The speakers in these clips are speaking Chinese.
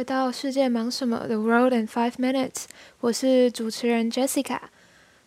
回到世界忙什么？The World in Five Minutes，我是主持人 Jessica。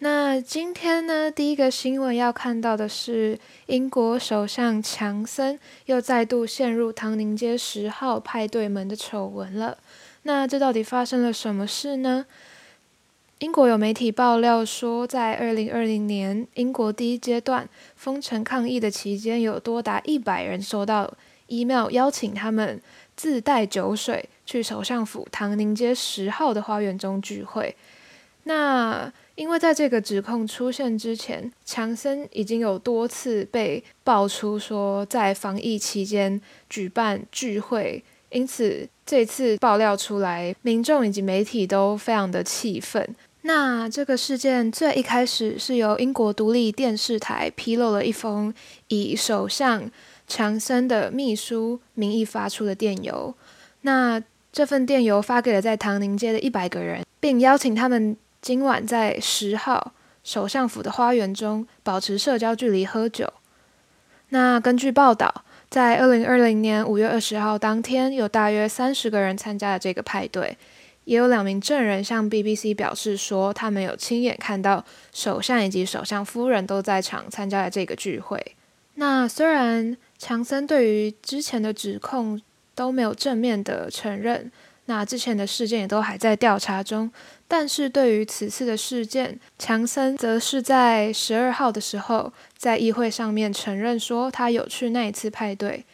那今天呢，第一个新闻要看到的是英国首相强森又再度陷入唐宁街十号派对门的丑闻了。那这到底发生了什么事呢？英国有媒体爆料说，在二零二零年英国第一阶段封城抗议的期间，有多达一百人收到 email 邀请他们自带酒水去首相府唐宁街十号的花园中聚会。那因为在这个指控出现之前，强森已经有多次被爆出说在防疫期间举办聚会，因此这次爆料出来，民众以及媒体都非常的气愤。那这个事件最一开始是由英国独立电视台披露了一封以首相强森的秘书名义发出的电邮，那这份电邮发给了在唐宁街的一百个人，并邀请他们。今晚在十号首相府的花园中保持社交距离喝酒。那根据报道，在二零二零年五月二十号当天，有大约三十个人参加了这个派对，也有两名证人向 BBC 表示说，他们有亲眼看到首相以及首相夫人都在场参加了这个聚会。那虽然强森对于之前的指控都没有正面的承认。那之前的事件也都还在调查中，但是对于此次的事件，强森则是在十二号的时候在议会上面承认说他有去那一次派对，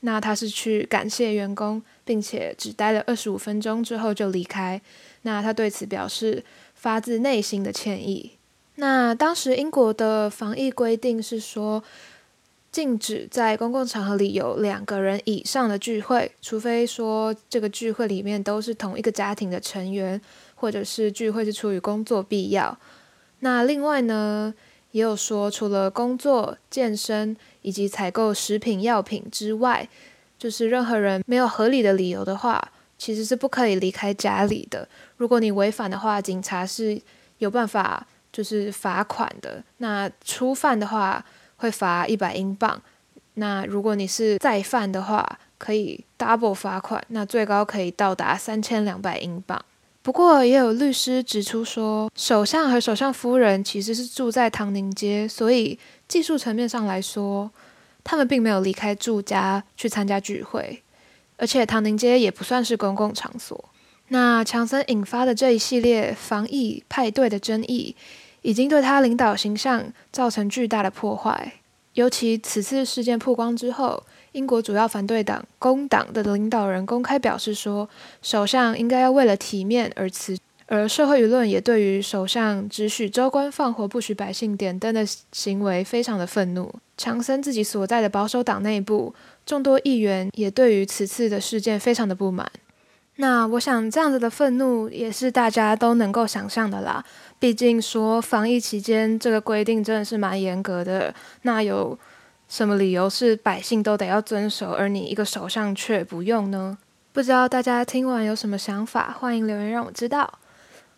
那他是去感谢员工，并且只待了二十五分钟之后就离开，那他对此表示发自内心的歉意。那当时英国的防疫规定是说，禁止在公共场合里有两个人以上的聚会，除非说这个聚会里面都是同一个家庭的成员，或者是聚会是出于工作必要。那另外呢，也有说除了工作、健身以及采购食品药品之外，就是任何人没有合理的理由的话，其实是不可以离开家里的。如果你违反的话，警察是有办法就是罚款的。那初犯的话，会罚一百英镑，那如果你是再犯的话，可以 double 罚款，那最高可以到达三千两百英镑。不过也有律师指出说，首相和首相夫人其实是住在唐宁街，所以技术层面上来说，他们并没有离开住家去参加聚会，而且唐宁街也不算是公共场所。那强森引发的这一系列防疫派对的争议，已经对他领导形象造成巨大的破坏。尤其此次事件曝光之后，英国主要反对党工党的领导人公开表示说，首相应该要为了体面而辞。而社会舆论也对于首相只许州官放火、不许百姓点灯的行为非常的愤怒。强森自己所在的保守党内部众多议员也对于此次的事件非常的不满。那我想这样子的愤怒也是大家都能够想象的啦。毕竟说防疫期间这个规定真的是蛮严格的，那有什么理由是百姓都得要遵守，而你一个首相却不用呢？不知道大家听完有什么想法，欢迎留言让我知道。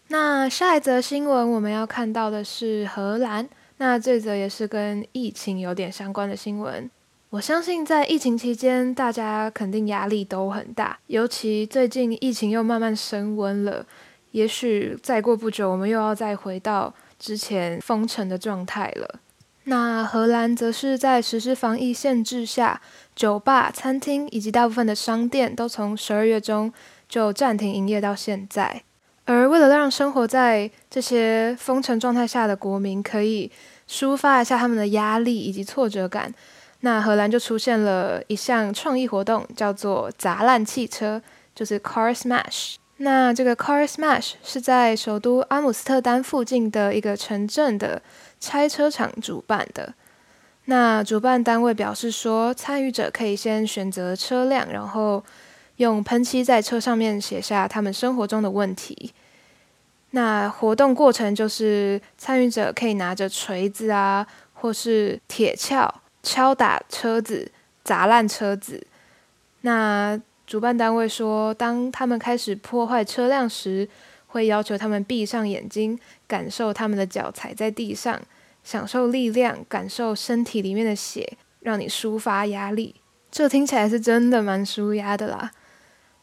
那下一则新闻我们要看到的是荷兰，那这则也是跟疫情有点相关的新闻。我相信在疫情期间，大家肯定压力都很大，尤其最近疫情又慢慢升温了。也许再过不久，我们又要再回到之前封城的状态了。那荷兰则是在实施防疫限制下，酒吧、餐厅以及大部分的商店都从十二月中就暂停营业到现在。而为了让生活在这些封城状态下的国民可以抒发一下他们的压力以及挫折感，那荷兰就出现了一项创意活动，叫做“砸烂汽车”，就是 Car Smash。那这个 Car Smash 是在首都阿姆斯特丹附近的一个城镇的拆车厂主办的。那主办单位表示说，参与者可以先选择车辆，然后用喷漆在车上面写下他们生活中的问题。那活动过程就是参与者可以拿着锤子啊，或是铁锹敲打车子，砸烂车子。那主办单位说，当他们开始破坏车辆时，会要求他们闭上眼睛，感受他们的脚踩在地上，享受力量，感受身体里面的血，让你抒发压力。这听起来是真的蛮舒压的啦。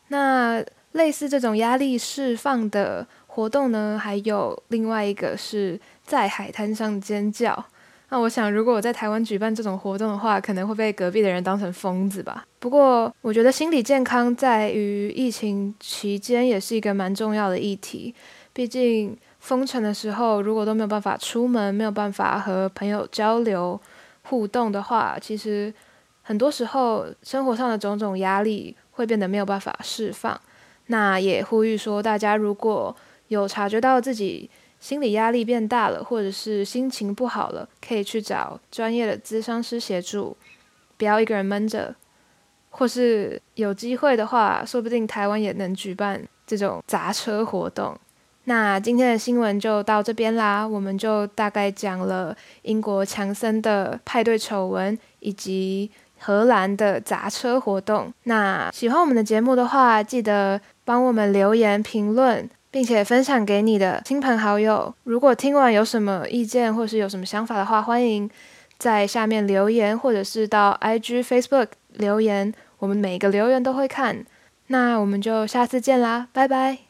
那类似这种压力释放的活动呢，还有另外一个是在海滩上尖叫。那我想，如果我在台湾举办这种活动的话，可能会被隔壁的人当成疯子吧。不过，我觉得心理健康在于疫情期间也是一个蛮重要的议题。毕竟封城的时候，如果都没有办法出门，没有办法和朋友交流互动的话，其实很多时候生活上的种种压力会变得没有办法释放。那也呼吁说，大家如果有察觉到自己心理压力变大了，或者是心情不好了，可以去找专业的咨商师协助，不要一个人闷着。或是有机会的话，说不定台湾也能举办这种砸车活动。那今天的新闻就到这边啦，我们就大概讲了英国强森的派对丑闻，以及荷兰的砸车活动。那喜欢我们的节目的话，记得帮我们留言评论。并且分享给你的亲朋好友。如果听完有什么意见或是有什么想法的话，欢迎在下面留言，或者是到 IG、Facebook 留言。我们每个留言都会看。那我们就下次见啦，拜拜。